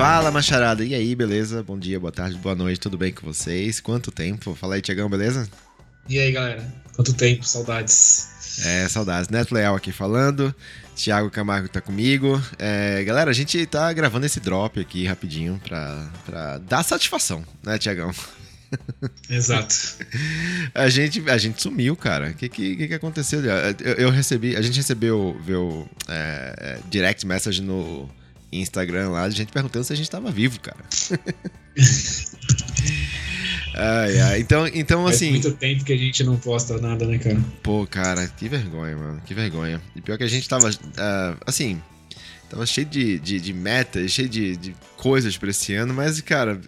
Fala, macharada. E aí, beleza? Bom dia, boa tarde, boa noite, tudo bem com vocês? Quanto tempo? Fala aí, Tiagão, beleza? E aí, galera? Quanto tempo? Saudades. É, saudades. Neto Leal aqui falando. Thiago Camargo tá comigo. É, galera, a gente tá gravando esse drop aqui rapidinho pra, pra dar satisfação, né, Tiagão? Exato. a, gente, a gente sumiu, cara. O que, que, que aconteceu? Eu, eu, recebi, a gente recebeu viu, é, direct message no Instagram lá, a gente perguntando se a gente tava vivo, cara. ai, ai. Então, então Faz assim. muito tempo que a gente não posta nada, né, cara? Pô, cara, que vergonha, mano. Que vergonha. E pior que a gente tava. Uh, assim. Tava cheio de, de, de metas, cheio de, de coisas pra esse ano, mas, cara,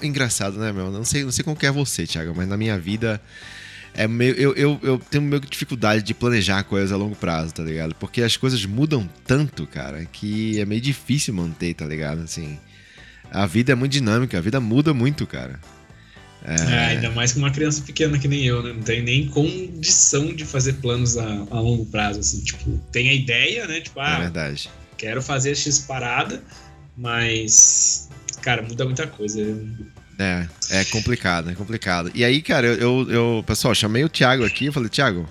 engraçado, né, meu? Não sei, não sei como que é você, Thiago, mas na minha vida é meio, eu, eu, eu tenho meio que dificuldade de planejar coisas a longo prazo, tá ligado? Porque as coisas mudam tanto, cara, que é meio difícil manter, tá ligado? Assim, a vida é muito dinâmica, a vida muda muito, cara. É... É, ainda mais com uma criança pequena que nem eu, né? Não tem nem condição de fazer planos a, a longo prazo, assim. Tipo, tem a ideia, né? Tipo, ah, é verdade quero fazer X parada, mas, cara, muda muita coisa. É, é complicado, é complicado. E aí, cara, eu, eu pessoal, chamei o Thiago aqui, eu falei, Thiago,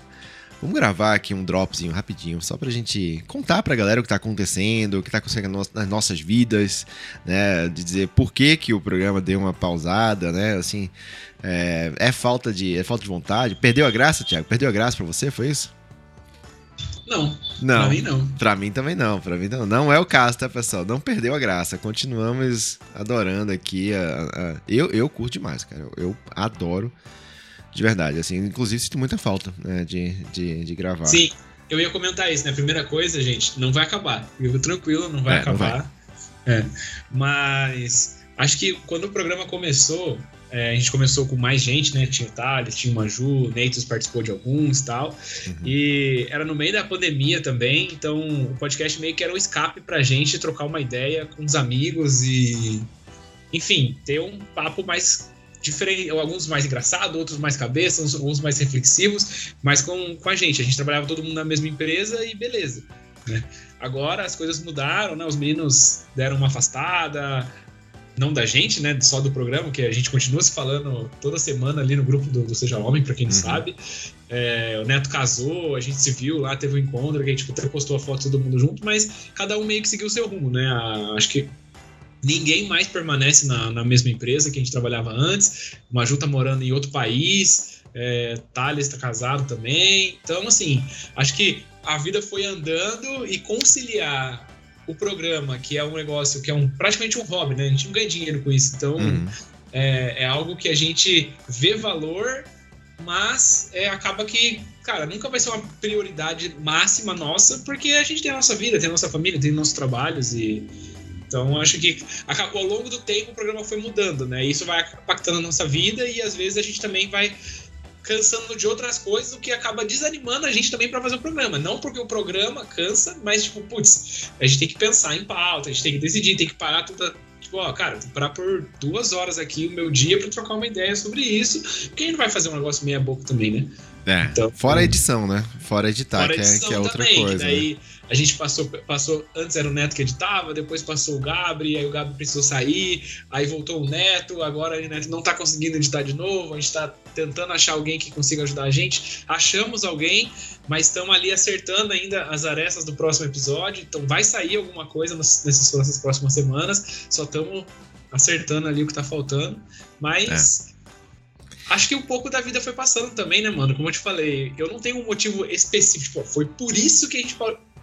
vamos gravar aqui um dropzinho rapidinho, só pra gente contar pra galera o que tá acontecendo, o que tá acontecendo nas nossas vidas, né, de dizer por que que o programa deu uma pausada, né, assim, é, é falta de é falta de vontade. Perdeu a graça, Thiago? Perdeu a graça pra você, foi isso? Não. Não. Pra mim, não. Pra mim também não. Pra mim não. Não é o caso, tá, pessoal? Não perdeu a graça. Continuamos adorando aqui. A, a... Eu, eu curto demais, cara. Eu, eu, adoro. De verdade. Assim, inclusive, sinto muita falta né, de, de, de gravar. Sim, eu ia comentar isso, né? Primeira coisa, gente, não vai acabar. Fico tranquilo, não vai é, acabar. Não vai. É. Mas acho que quando o programa começou, é, a gente começou com mais gente, né? Tinha o Thales, tinha o Maju, o Neitos participou de alguns e tal. Uhum. E era no meio da pandemia também, então o podcast meio que era um escape pra gente trocar uma ideia com os amigos e, enfim, ter um papo mais diferente, alguns mais engraçados, outros mais cabeça, uns mais reflexivos, mas com, com a gente. A gente trabalhava todo mundo na mesma empresa e beleza. Né? Agora as coisas mudaram, né? Os meninos deram uma afastada, não da gente, né? Só do programa, que a gente continua se falando toda semana ali no grupo do, do Seja Homem, para quem não uhum. sabe. É, o Neto casou, a gente se viu lá, teve um encontro, que a gente até postou a foto todo mundo junto, mas cada um meio que seguiu o seu rumo, né? A, acho que ninguém mais permanece na, na, mesma empresa que a gente trabalhava antes. O Maju tá morando em outro país, é, Thales tá casado também. Então, assim, acho que a vida foi andando e conciliar o programa, que é um negócio que é um praticamente um hobby, né? A gente não ganha dinheiro com isso. Então, uhum. é, é, algo que a gente vê valor, mas é, acaba que, cara, nunca vai ser uma prioridade máxima nossa, porque a gente tem a nossa vida, tem a nossa família, tem nossos trabalhos e. Então, acho que ao longo do tempo o programa foi mudando, né? Isso vai impactando a nossa vida e às vezes a gente também vai cansando de outras coisas, o que acaba desanimando a gente também para fazer o programa. Não porque o programa cansa, mas tipo, putz, a gente tem que pensar em pauta, a gente tem que decidir, tem que parar toda. Tipo, ó, cara, tem que parar por duas horas aqui o meu dia para trocar uma ideia sobre isso, porque a gente não vai fazer um negócio meia boca também, né? É. Então, fora a edição, né? Fora editar, fora que, é, que é outra também, coisa. Daí, né? A gente passou, passou, antes era o Neto que editava, depois passou o Gabri, aí o Gabri precisou sair, aí voltou o Neto, agora o Neto não tá conseguindo editar de novo, a gente tá tentando achar alguém que consiga ajudar a gente. Achamos alguém, mas estamos ali acertando ainda as arestas do próximo episódio, então vai sair alguma coisa nessas, nessas próximas semanas, só estamos acertando ali o que tá faltando, mas... É. Acho que um pouco da vida foi passando também, né, mano? Como eu te falei, eu não tenho um motivo específico. Foi por isso que a gente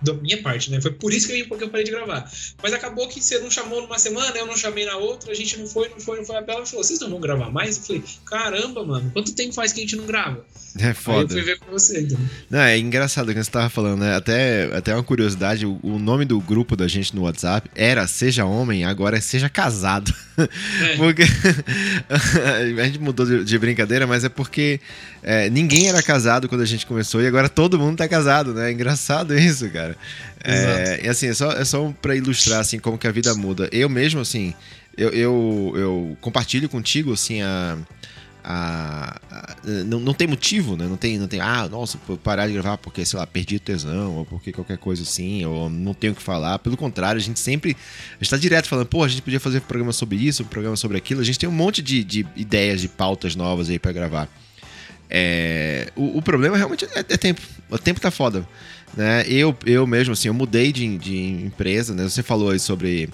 da minha parte, né? Foi por isso que eu, porque eu parei de gravar. Mas acabou que você não chamou numa semana, eu não chamei na outra, a gente não foi, não foi, não foi. A Bela falou: vocês não vão gravar mais? Eu falei: caramba, mano, quanto tempo faz que a gente não grava? É foda. Aí eu fui ver com você, entendeu? Não, é engraçado o que você tava falando, né? Até, até uma curiosidade: o, o nome do grupo da gente no WhatsApp era Seja Homem, agora é Seja Casado. É. porque a gente mudou de, de, brincadeira, mas é porque é, ninguém era casado quando a gente começou e agora todo mundo tá casado, né? É engraçado isso, cara. É, e assim, é só, é só pra ilustrar assim, como que a vida muda. Eu mesmo, assim, eu, eu, eu compartilho contigo assim, a, a, a não, não tem motivo, né? Não tem, não tem, ah, nossa, parar de gravar porque, sei lá, perdi tesão, ou porque qualquer coisa assim, ou não tenho o que falar. Pelo contrário, a gente sempre está direto falando, pô, a gente podia fazer um programa sobre isso, um programa sobre aquilo. A gente tem um monte de, de ideias, de pautas novas aí para gravar. É, o, o, problema realmente é, é, tempo. O tempo tá foda. Né? Eu, eu mesmo, assim, eu mudei de, de empresa, né? Você falou aí sobre,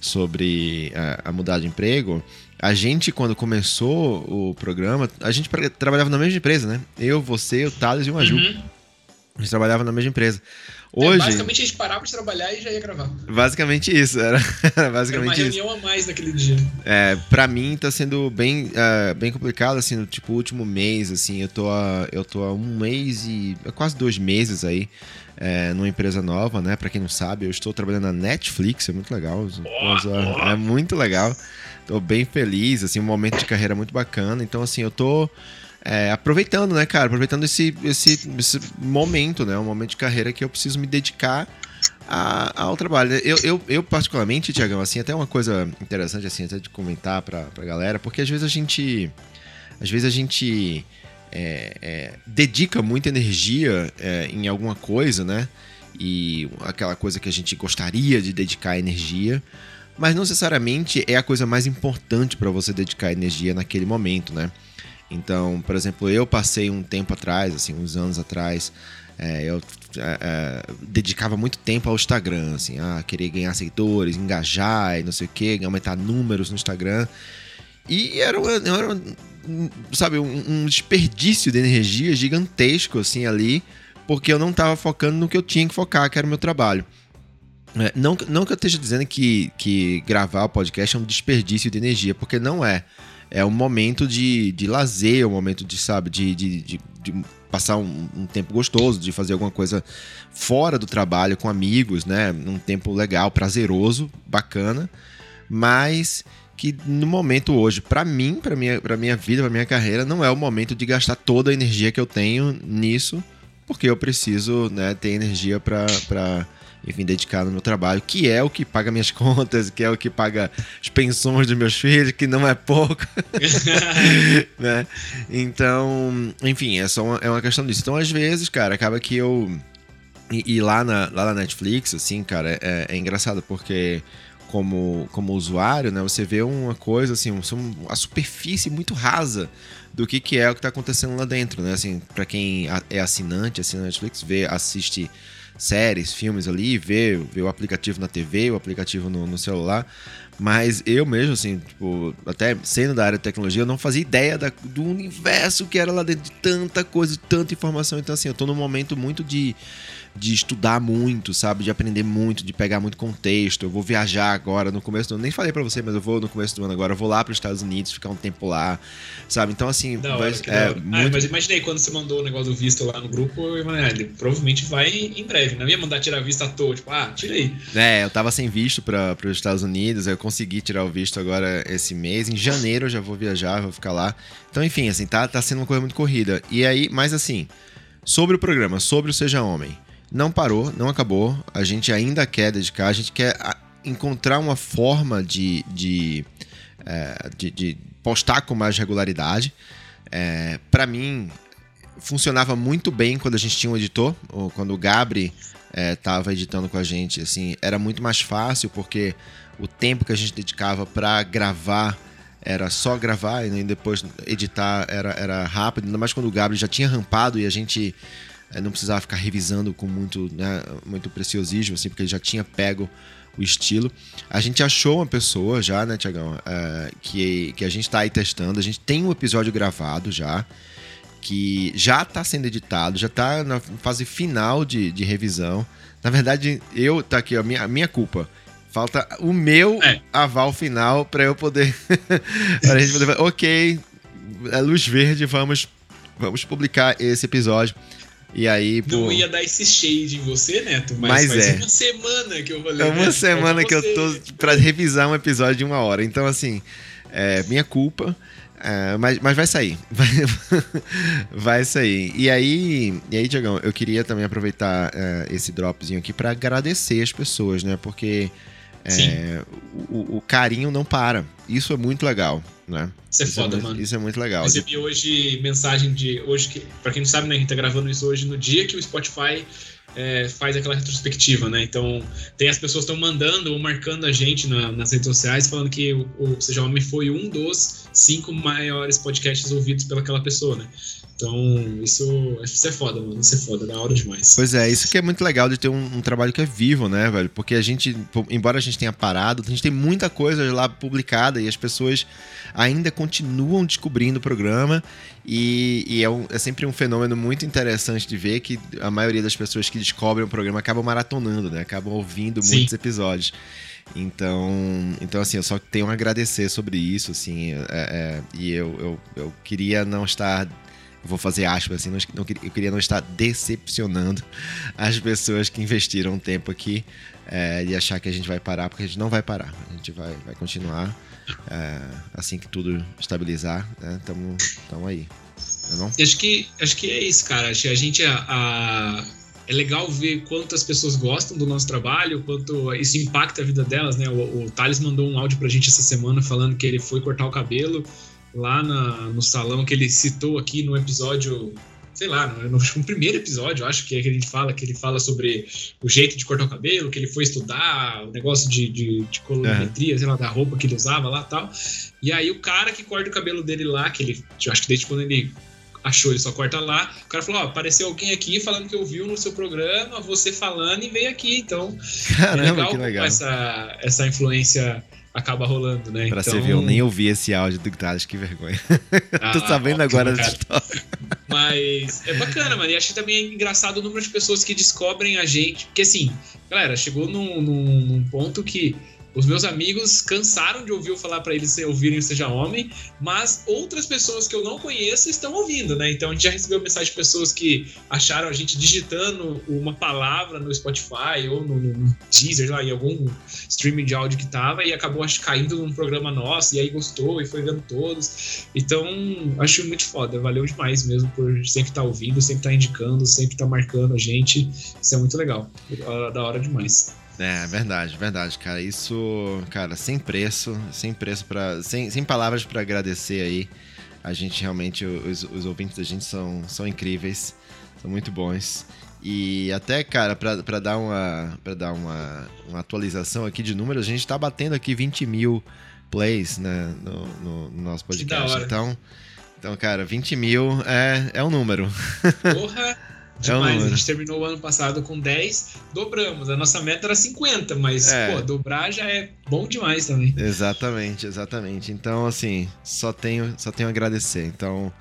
sobre a, a mudar de emprego. A gente, quando começou o programa, a gente trabalhava na mesma empresa, né? Eu, você, o Thales e o Maju. Uhum. A gente trabalhava na mesma empresa. É, Hoje, é, basicamente a gente parava de trabalhar e já ia gravar. Basicamente isso, era, basicamente era uma reunião a mais naquele dia. É, pra mim tá sendo bem, uh, bem complicado, assim, no tipo, último mês, assim, eu tô a, eu tô há um mês e quase dois meses aí é, numa empresa nova, né? Pra quem não sabe, eu estou trabalhando na Netflix, é muito legal. Oh, É muito legal. Tô bem feliz, assim, um momento de carreira muito bacana. Então, assim, eu tô é, aproveitando, né, cara? Aproveitando esse, esse, esse momento, né? Um momento de carreira que eu preciso me dedicar a, ao trabalho. Eu, eu, eu particularmente, Tiagão, assim, até uma coisa interessante, assim, até de comentar pra, pra galera, porque às vezes a gente. Às vezes a gente é, é, dedica muita energia é, em alguma coisa, né? E aquela coisa que a gente gostaria de dedicar energia mas não necessariamente é a coisa mais importante para você dedicar energia naquele momento, né? Então, por exemplo, eu passei um tempo atrás, assim, uns anos atrás, é, eu é, é, dedicava muito tempo ao Instagram, assim, a querer ganhar seguidores, engajar e não sei o que, aumentar números no Instagram. E era, era sabe, um, um desperdício de energia gigantesco, assim, ali, porque eu não estava focando no que eu tinha que focar, que era o meu trabalho. É, não, não que eu esteja dizendo que, que gravar o podcast é um desperdício de energia, porque não é. É um momento de, de lazer, um momento de, sabe, de, de, de, de passar um, um, tempo gostoso, de fazer alguma coisa fora do trabalho com amigos, né? Um tempo legal, prazeroso, bacana, mas que no momento hoje, para mim, para minha, pra minha vida, para minha carreira, não é o momento de gastar toda a energia que eu tenho nisso, porque eu preciso né, ter energia para enfim, dedicar no meu trabalho, que é o que paga minhas contas, que é o que paga as pensões dos meus filhos, que não é pouco. né? Então, enfim, é só uma, é uma questão disso. Então, às vezes, cara, acaba que eu. E, e lá, na, lá na Netflix, assim, cara, é, é engraçado porque como, como usuário, né, você vê uma coisa assim, um, a superfície muito rasa do que, que é o que está acontecendo lá dentro, né? Assim, para quem é assinante, assina Netflix, vê, assiste séries, filmes ali, ver, ver o aplicativo na TV, o aplicativo no, no celular. Mas eu mesmo, assim, tipo, até sendo da área de tecnologia, eu não fazia ideia da, do universo que era lá dentro de tanta coisa, de tanta informação. Então, assim, eu tô num momento muito de de estudar muito, sabe? De aprender muito, de pegar muito contexto. Eu vou viajar agora no começo do ano. Nem falei para você, mas eu vou no começo do ano agora. Eu vou lá para os Estados Unidos, ficar um tempo lá, sabe? Então, assim. Vai, é, ah, muito... mas imaginei quando você mandou o negócio do visto lá no grupo, eu imaginei, ah, ele provavelmente vai em breve. Não ia mandar tirar visto à toa, tipo, ah, tirei. É, eu tava sem visto para os Estados Unidos, eu consegui tirar o visto agora esse mês. Em janeiro eu já vou viajar, vou ficar lá. Então, enfim, assim, tá, tá sendo uma coisa muito corrida. E aí, mas assim, sobre o programa, sobre o Seja Homem não parou, não acabou. A gente ainda quer dedicar, a gente quer encontrar uma forma de, de, é, de, de postar com mais regularidade. É, para mim, funcionava muito bem quando a gente tinha um editor, ou quando o Gabri estava é, editando com a gente. Assim, era muito mais fácil porque o tempo que a gente dedicava para gravar era só gravar e depois editar era, era rápido, ainda mais quando o Gabri já tinha rampado e a gente é, não precisava ficar revisando com muito, né, muito preciosismo, assim, porque ele já tinha pego o estilo. A gente achou uma pessoa já, né, Tiagão, é, que, que a gente está aí testando. A gente tem um episódio gravado já, que já está sendo editado, já está na fase final de, de revisão. Na verdade, eu, tá aqui, a minha, a minha culpa. Falta o meu é. aval final para eu poder. pra gente poder. Ok, é luz verde, vamos, vamos publicar esse episódio. E aí, pô... Não ia dar esse shade em você, Neto, mas, mas faz é. uma semana que eu vou ler. É uma semana que eu tô pra revisar um episódio de uma hora. Então, assim, é minha culpa. É, mas, mas vai sair. Vai, vai sair. E aí, e aí, Tiagão, eu queria também aproveitar é, esse dropzinho aqui para agradecer as pessoas, né? Porque é, o, o, carinho não para. Isso é muito legal. Né? Isso é isso é foda, é muito, mano. Isso é muito legal. Recebi hoje mensagem de. Hoje que, pra quem não sabe, né, a gente tá gravando isso hoje no dia que o Spotify é, faz aquela retrospectiva, né? Então, tem as pessoas estão mandando ou marcando a gente na, nas redes sociais falando que o, o Seja Homem foi um dos cinco maiores podcasts ouvidos pelaquela pessoa, né? Então, isso, isso é foda, mano. Isso é foda, da hora demais. Pois é, isso que é muito legal de ter um, um, trabalho que é vivo, né, velho? Porque a gente, embora a gente tenha parado, a gente tem muita coisa lá publicada e as pessoas ainda continuam descobrindo o programa. E, e é, um, é, sempre um fenômeno muito interessante de ver que a maioria das pessoas que descobrem o programa acabam maratonando, né? Acabam ouvindo Sim. muitos episódios. Então, então, assim, eu só tenho a agradecer sobre isso, assim, é, é, e eu, eu, eu queria não estar vou fazer aspas assim, não, não, eu queria não estar decepcionando as pessoas que investiram tempo aqui é, e achar que a gente vai parar, porque a gente não vai parar, a gente vai, vai continuar é, assim que tudo estabilizar, né, aí. Tá acho que, acho que é isso, cara. Acho que a gente a, a, é legal ver quantas pessoas gostam do nosso trabalho, quanto isso impacta a vida delas, né? O, o Thales mandou um áudio pra gente essa semana falando que ele foi cortar o cabelo lá na, no salão que ele citou aqui no episódio, sei lá, no, no, primeiro episódio, acho que é que gente fala, que ele fala sobre o jeito de cortar o cabelo, que ele foi estudar o negócio de, de, de colorimetria, sei lá, da roupa que ele usava lá e tal. E aí o cara que corta o cabelo dele lá, que ele, eu acho que desde quando ele achou, ele só corta lá. O cara falou: Ó, apareceu alguém aqui falando que ouviu no seu programa, você falando e veio aqui. Então, Caramba, é legal, legal. Essa, essa influência acaba rolando, né? Pra então... você ver, eu nem ouvi esse áudio do Thales, que vergonha. Ah, Tô sabendo ótimo, agora dessa história. Mas é bacana, mano. E acho também é engraçado o número de pessoas que descobrem a gente. Porque assim, galera, chegou num, num, num ponto que os meus amigos cansaram de ouvir eu falar para eles ouvirem Seja Homem, mas outras pessoas que eu não conheço estão ouvindo, né? Então a gente já recebeu mensagem de pessoas que acharam a gente digitando uma palavra no Spotify ou no, no Deezer, lá, em algum streaming de áudio que tava, e acabou acho, caindo num programa nosso, e aí gostou e foi vendo todos. Então, acho muito foda. Valeu demais mesmo por sempre estar tá ouvindo, sempre estar tá indicando, sempre estar tá marcando a gente. Isso é muito legal. Da hora demais. É, verdade, verdade, cara. Isso, cara, sem preço, sem preço para, sem, sem palavras para agradecer aí. A gente realmente, os, os ouvintes da gente são, são incríveis, são muito bons. E até, cara, para dar, uma, pra dar uma, uma atualização aqui de números, a gente tá batendo aqui 20 mil plays né, no, no, no nosso podcast. Então, então, cara, 20 mil é, é um número. Porra! Demais. É a gente terminou o ano passado com 10, dobramos. A nossa meta era 50, mas, é. pô, dobrar já é bom demais também. Exatamente, exatamente. Então, assim, só tenho, só tenho a agradecer. Então,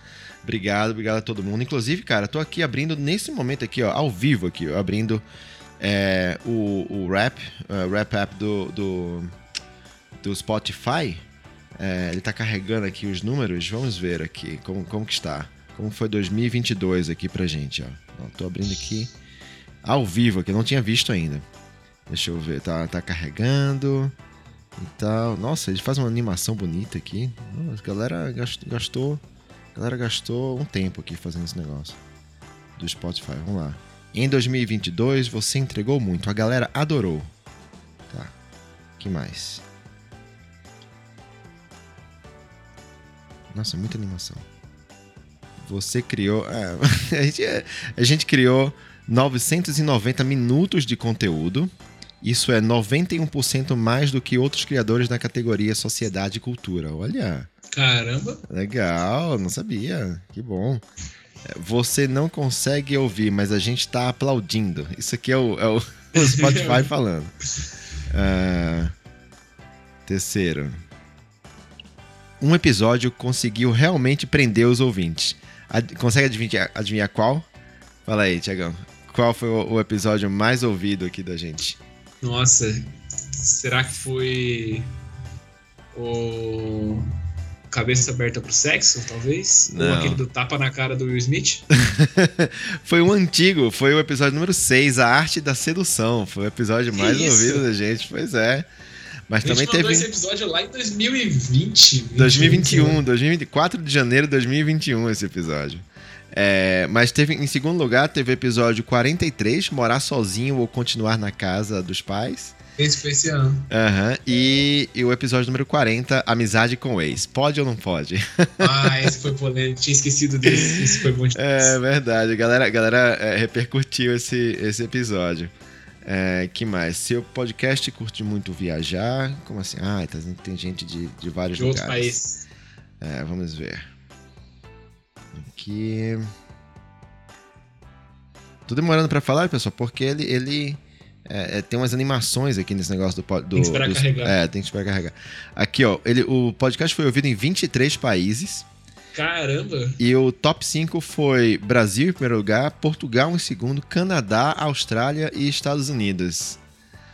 obrigado, obrigado a todo mundo. Inclusive, cara, tô aqui abrindo nesse momento aqui, ó, ao vivo aqui, ó, abrindo é, o, o rap, uh, rap app do, do, do Spotify. É, ele tá carregando aqui os números. Vamos ver aqui como, como que está. Como foi 2022 aqui pra gente, ó. tô abrindo aqui ao vivo aqui, não tinha visto ainda. Deixa eu ver, tá, tá carregando e tal. Nossa, ele faz uma animação bonita aqui. Nossa, a galera gastou, a galera gastou um tempo aqui fazendo esse negócio do Spotify. Vamos lá. Em 2022 você entregou muito, a galera adorou. Tá. Que mais? Nossa, muita animação. Você criou. É, a, gente, a gente criou 990 minutos de conteúdo. Isso é 91% mais do que outros criadores na categoria Sociedade e Cultura. Olha. Caramba! Legal, não sabia. Que bom. É, você não consegue ouvir, mas a gente está aplaudindo. Isso aqui é o, é o, o Spotify falando. Uh, terceiro. Um episódio conseguiu realmente prender os ouvintes. Ad consegue adivinhar, adivinhar qual? Fala aí, Tiagão. Qual foi o, o, episódio mais ouvido aqui da gente? Nossa, será que foi o Cabeça Aberta pro Sexo, talvez? Não. Ou aquele do tapa na cara do Will Smith? foi um antigo, foi o episódio número 6, A Arte da Sedução. Foi o episódio mais ouvido da gente, pois é. Mas também teve. esse episódio lá em 2020. 2021, 2024 de janeiro de 2021 esse episódio. É, mas teve em segundo lugar teve o episódio 43, morar sozinho ou continuar na casa dos pais. Esse foi esse ano. Uhum. E, e, o episódio número 40, Amizade com o Ex. Pode ou não pode? Ah, esse foi polêmico. Tinha esquecido desse. Esse foi bom demais. É verdade. A galera, a galera é, repercutiu esse, esse episódio. É, que mais? Seu podcast curte muito viajar. Como assim? Ah, tem gente de, de vários de lugares. De outros países. É, vamos ver. Aqui. Tô demorando para falar, pessoal, porque ele, ele é, é, tem umas animações aqui nesse negócio do. do tem que esperar do, carregar. É, tem que esperar carregar. Aqui, ó, ele, o podcast foi ouvido em 23 países. Caramba! E o top 5 foi Brasil em primeiro lugar, Portugal em segundo, Canadá, Austrália e Estados Unidos.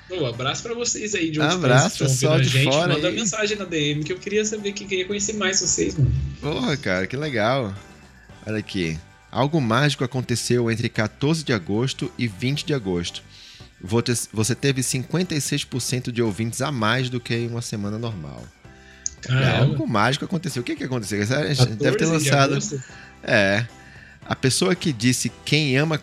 Pô, abraço pra vocês aí de outros abraço, países pessoal de gente. Fora Manda aí. mensagem na DM que eu queria saber, que queria conhecer mais vocês, mano. Porra, cara, que legal. Olha aqui. Algo mágico aconteceu entre 14 de agosto e 20 de agosto. Você teve 56% de ouvintes a mais do que em uma semana normal. Caramba. Algo mágico aconteceu. O que, que aconteceu? A gente deve ter lançado. De é. A pessoa que disse quem ama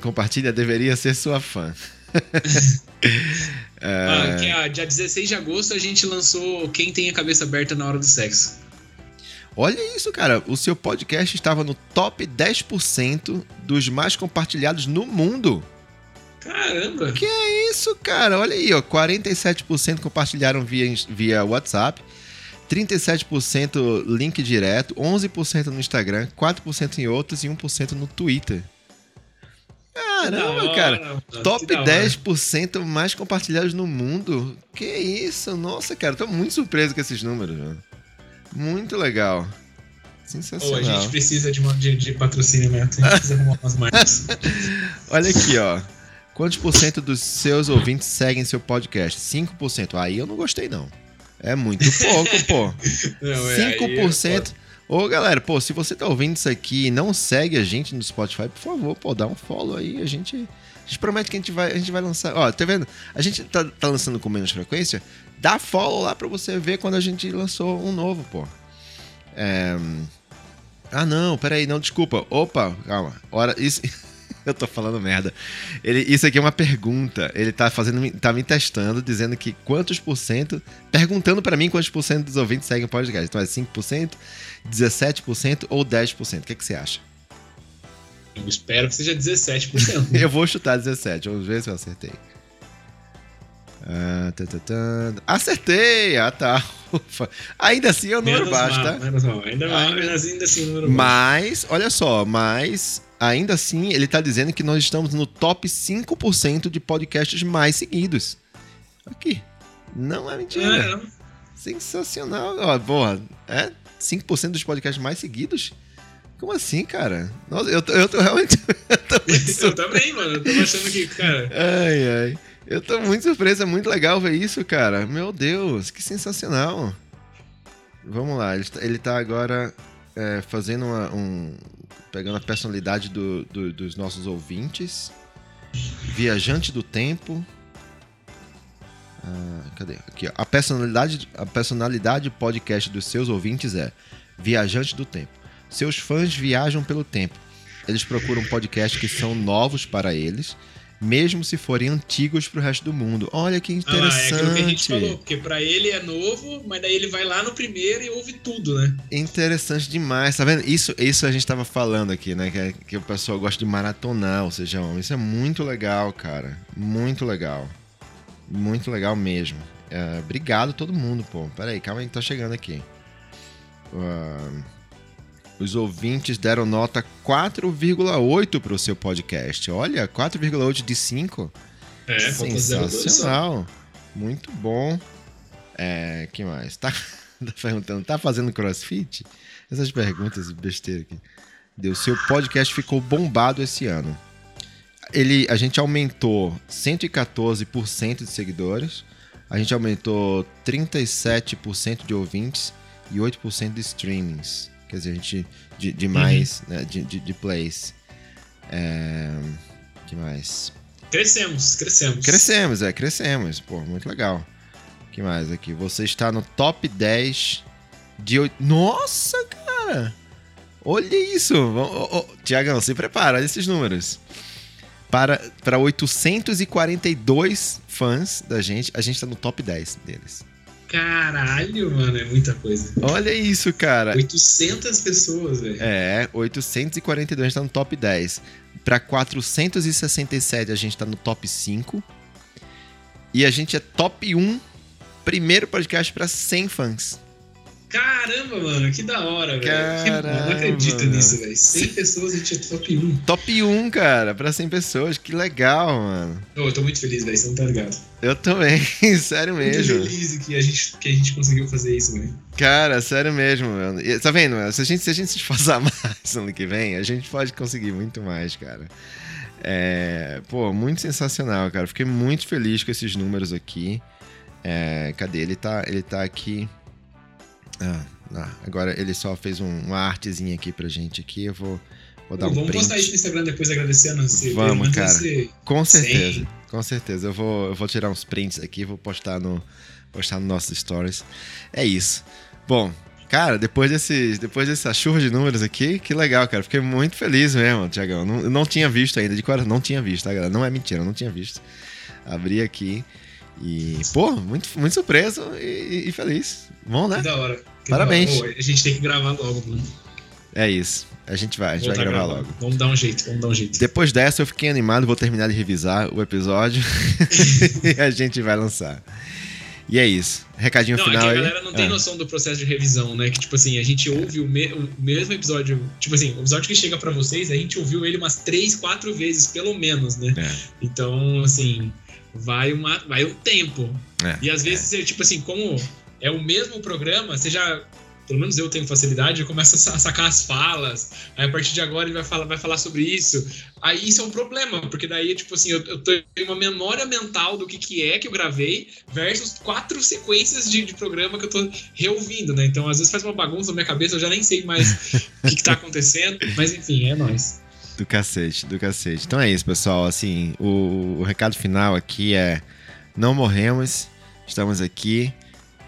compartilha deveria ser sua fã. é... ah, que, ah, dia 16 de agosto a gente lançou Quem tem a cabeça aberta na hora do sexo. Olha isso, cara. O seu podcast estava no top 10% dos mais compartilhados no mundo. Caramba! Que é isso, cara? Olha aí, ó. 47% compartilharam via, via WhatsApp, 37% link direto, 11% no Instagram, 4% em outros e 1% no Twitter. Caramba, cara. Top 10% mais compartilhados no mundo. Que isso? Nossa, cara. Tô muito surpreso com esses números, mano. Muito legal. Sensacional. Oh, a gente precisa de, uma, de, de patrocínio, né? A gente precisa arrumar umas marcas. Olha aqui, ó. Quantos por cento dos seus ouvintes seguem seu podcast? 5%. Aí eu não gostei, não. É muito pouco, pô. Não, é, 5%. É Ô, galera, pô, se você tá ouvindo isso aqui e não segue a gente no Spotify, por favor, pô, dá um follow aí. A gente, a gente promete que a gente vai, a gente vai lançar. Ó, tá vendo? A gente tá, tá lançando com menos frequência, Dá follow lá pra você ver quando a gente lançou um novo, pô. É... Ah, não, peraí, não, desculpa. Opa, calma. Ora, isso. Eu tô falando merda. Ele, isso aqui é uma pergunta. Ele tá fazendo, tá me testando, dizendo que quantos por cento, perguntando para mim quantos por cento dos ouvintes seguem o podcast. Então é 5%, 17% ou 10%. O que, é que você acha? Eu espero que seja 17%. eu vou chutar 17, vamos ver se eu acertei. Ah, tá, tá, tá. Acertei! Ah, tá. Ufa. Ainda assim é o número baixo, tá? Menos mal. Ainda, ainda, ainda assim é o número Mas, olha só, mas ainda assim ele tá dizendo que nós estamos no top 5% de podcasts mais seguidos. Aqui. Não é mentira. É. Sensacional. Ó, porra, é 5% dos podcasts mais seguidos? Como assim, cara? Nossa, eu tô, eu tô realmente. eu, tô eu também, mano. Eu tô achando que, cara. Ai, ai. Eu tô muito surpreso, é muito legal ver isso, cara. Meu Deus, que sensacional. Vamos lá, ele, tá, ele tá agora é, fazendo uma, um. pegando a personalidade do, do, dos nossos ouvintes. Viajante do tempo. Ah, cadê? Aqui, ó. A personalidade, a personalidade podcast dos seus ouvintes é Viajante do Tempo. Seus fãs viajam pelo tempo. Eles procuram podcasts que são novos para eles mesmo se forem antigos pro resto do mundo. Olha que interessante. Ah, é aquilo que a gente falou, porque pra ele é novo, mas daí ele vai lá no primeiro e ouve tudo, né? Interessante demais, tá vendo? Isso, isso a gente tava falando aqui, né? Que, que o pessoal gosta de maratonar, ou seja, isso é muito legal, cara. Muito legal. Muito legal mesmo. É, obrigado todo mundo, pô. Pera aí, calma aí, tá chegando aqui. Uh... Os ouvintes deram nota 4,8 para o seu podcast. Olha, 4,8 de 5. É, sensacional. Muito bom. É, que mais? Tá, tá perguntando, tá fazendo crossfit? Essas perguntas besteira aqui. Deu, seu podcast ficou bombado esse ano. Ele, a gente aumentou 114% de seguidores, a gente aumentou 37% de ouvintes e 8% de streamings. Quer dizer, a gente. De, de mais, uhum. né? De, de, de, plays. É, que mais? Crescemos, crescemos. Crescemos, é, crescemos. Pô, muito legal. que mais aqui? Você está no top 10 de. Nossa, cara! Olha isso! Oh, oh, Tiagão, se prepara, olha esses números. para, para 842 fãs da gente. A gente tá no top 10 deles. Caralho, mano, é muita coisa. Olha isso, cara. 800 pessoas, velho. É, 842, a gente tá no top 10. Pra 467, a gente tá no top 5. E a gente é top 1, primeiro podcast pra 100 fãs. Caramba, mano, que da hora, velho. Eu não acredito nisso, velho. 100 pessoas a gente é top 1. Top 1, cara, pra 100 pessoas. Que legal, mano. eu tô muito feliz, velho. Você não tá ligado. Eu também, sério mesmo. Muito feliz que a gente, que a gente conseguiu fazer isso, velho. Cara, sério mesmo, mano. E, tá vendo? Se a, gente, se a gente se esforçar mais no ano que vem, a gente pode conseguir muito mais, cara. É, pô, muito sensacional, cara. Fiquei muito feliz com esses números aqui. É, cadê? Ele tá, ele tá aqui. Ah, ah, agora ele só fez um, uma artezinha aqui pra gente aqui. Eu vou, vou dar Pô, um vamos print. postar isso no Instagram depois agradecendo você. Vamos, cara. Com certeza. Com certeza. Eu vou, eu vou tirar uns prints aqui, vou postar no, postar no nossos stories. É isso. Bom, cara, depois desse, depois dessa chuva de números aqui, que legal, cara. Fiquei muito feliz mesmo, Tiagão. Não, não tinha visto ainda, de coração, não tinha visto, tá, galera? Não é mentira, não tinha visto. Abri aqui. E, pô, muito, muito surpreso e, e feliz. Bom, né? Que da hora. Que Parabéns. Da hora. Pô, a gente tem que gravar logo, mano. É isso. A gente vai, a gente vai gravar gravando. logo. Vamos dar um jeito, vamos dar um jeito. Depois dessa eu fiquei animado, vou terminar de revisar o episódio e a gente vai lançar. E é isso. Recadinho não, final é a galera não tem ah. noção do processo de revisão, né? Que, tipo assim, a gente ouve o, me o mesmo episódio. Tipo assim, o episódio que chega para vocês, a gente ouviu ele umas três, quatro vezes, pelo menos, né? É. Então, assim, vai, uma, vai um tempo. É, e às vezes, é. tipo assim, como é o mesmo programa, você já. Pelo menos eu tenho facilidade, eu começo a sacar as falas. Aí a partir de agora ele vai falar, vai falar sobre isso. Aí isso é um problema, porque daí, tipo assim, eu, eu tenho uma memória mental do que, que é que eu gravei versus quatro sequências de, de programa que eu tô reouvindo, né? Então, às vezes faz uma bagunça na minha cabeça, eu já nem sei mais o que, que tá acontecendo. Mas enfim, é nóis. Do cacete, do cacete. Então é isso, pessoal. Assim, o, o recado final aqui é: não morremos, estamos aqui.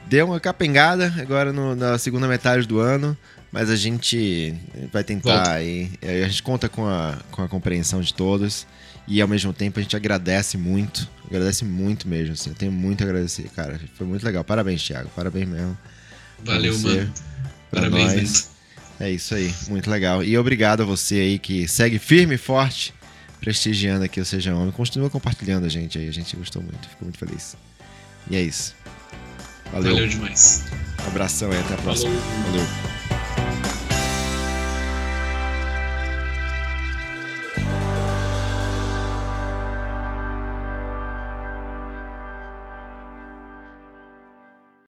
Deu uma capengada agora no, na segunda metade do ano, mas a gente vai tentar aí. A gente conta com a, com a compreensão de todos e ao mesmo tempo a gente agradece muito. Agradece muito mesmo. Assim, eu tenho muito a agradecer, cara. Foi muito legal. Parabéns, Thiago. Parabéns mesmo. Valeu, você, mano. Parabéns. É isso aí, muito legal. E obrigado a você aí que segue firme e forte, prestigiando aqui o Seja Homem. Continua compartilhando a gente aí, a gente gostou muito, ficou muito feliz. E é isso. Valeu. Valeu demais. Um abração e até a próxima. Falou. Valeu.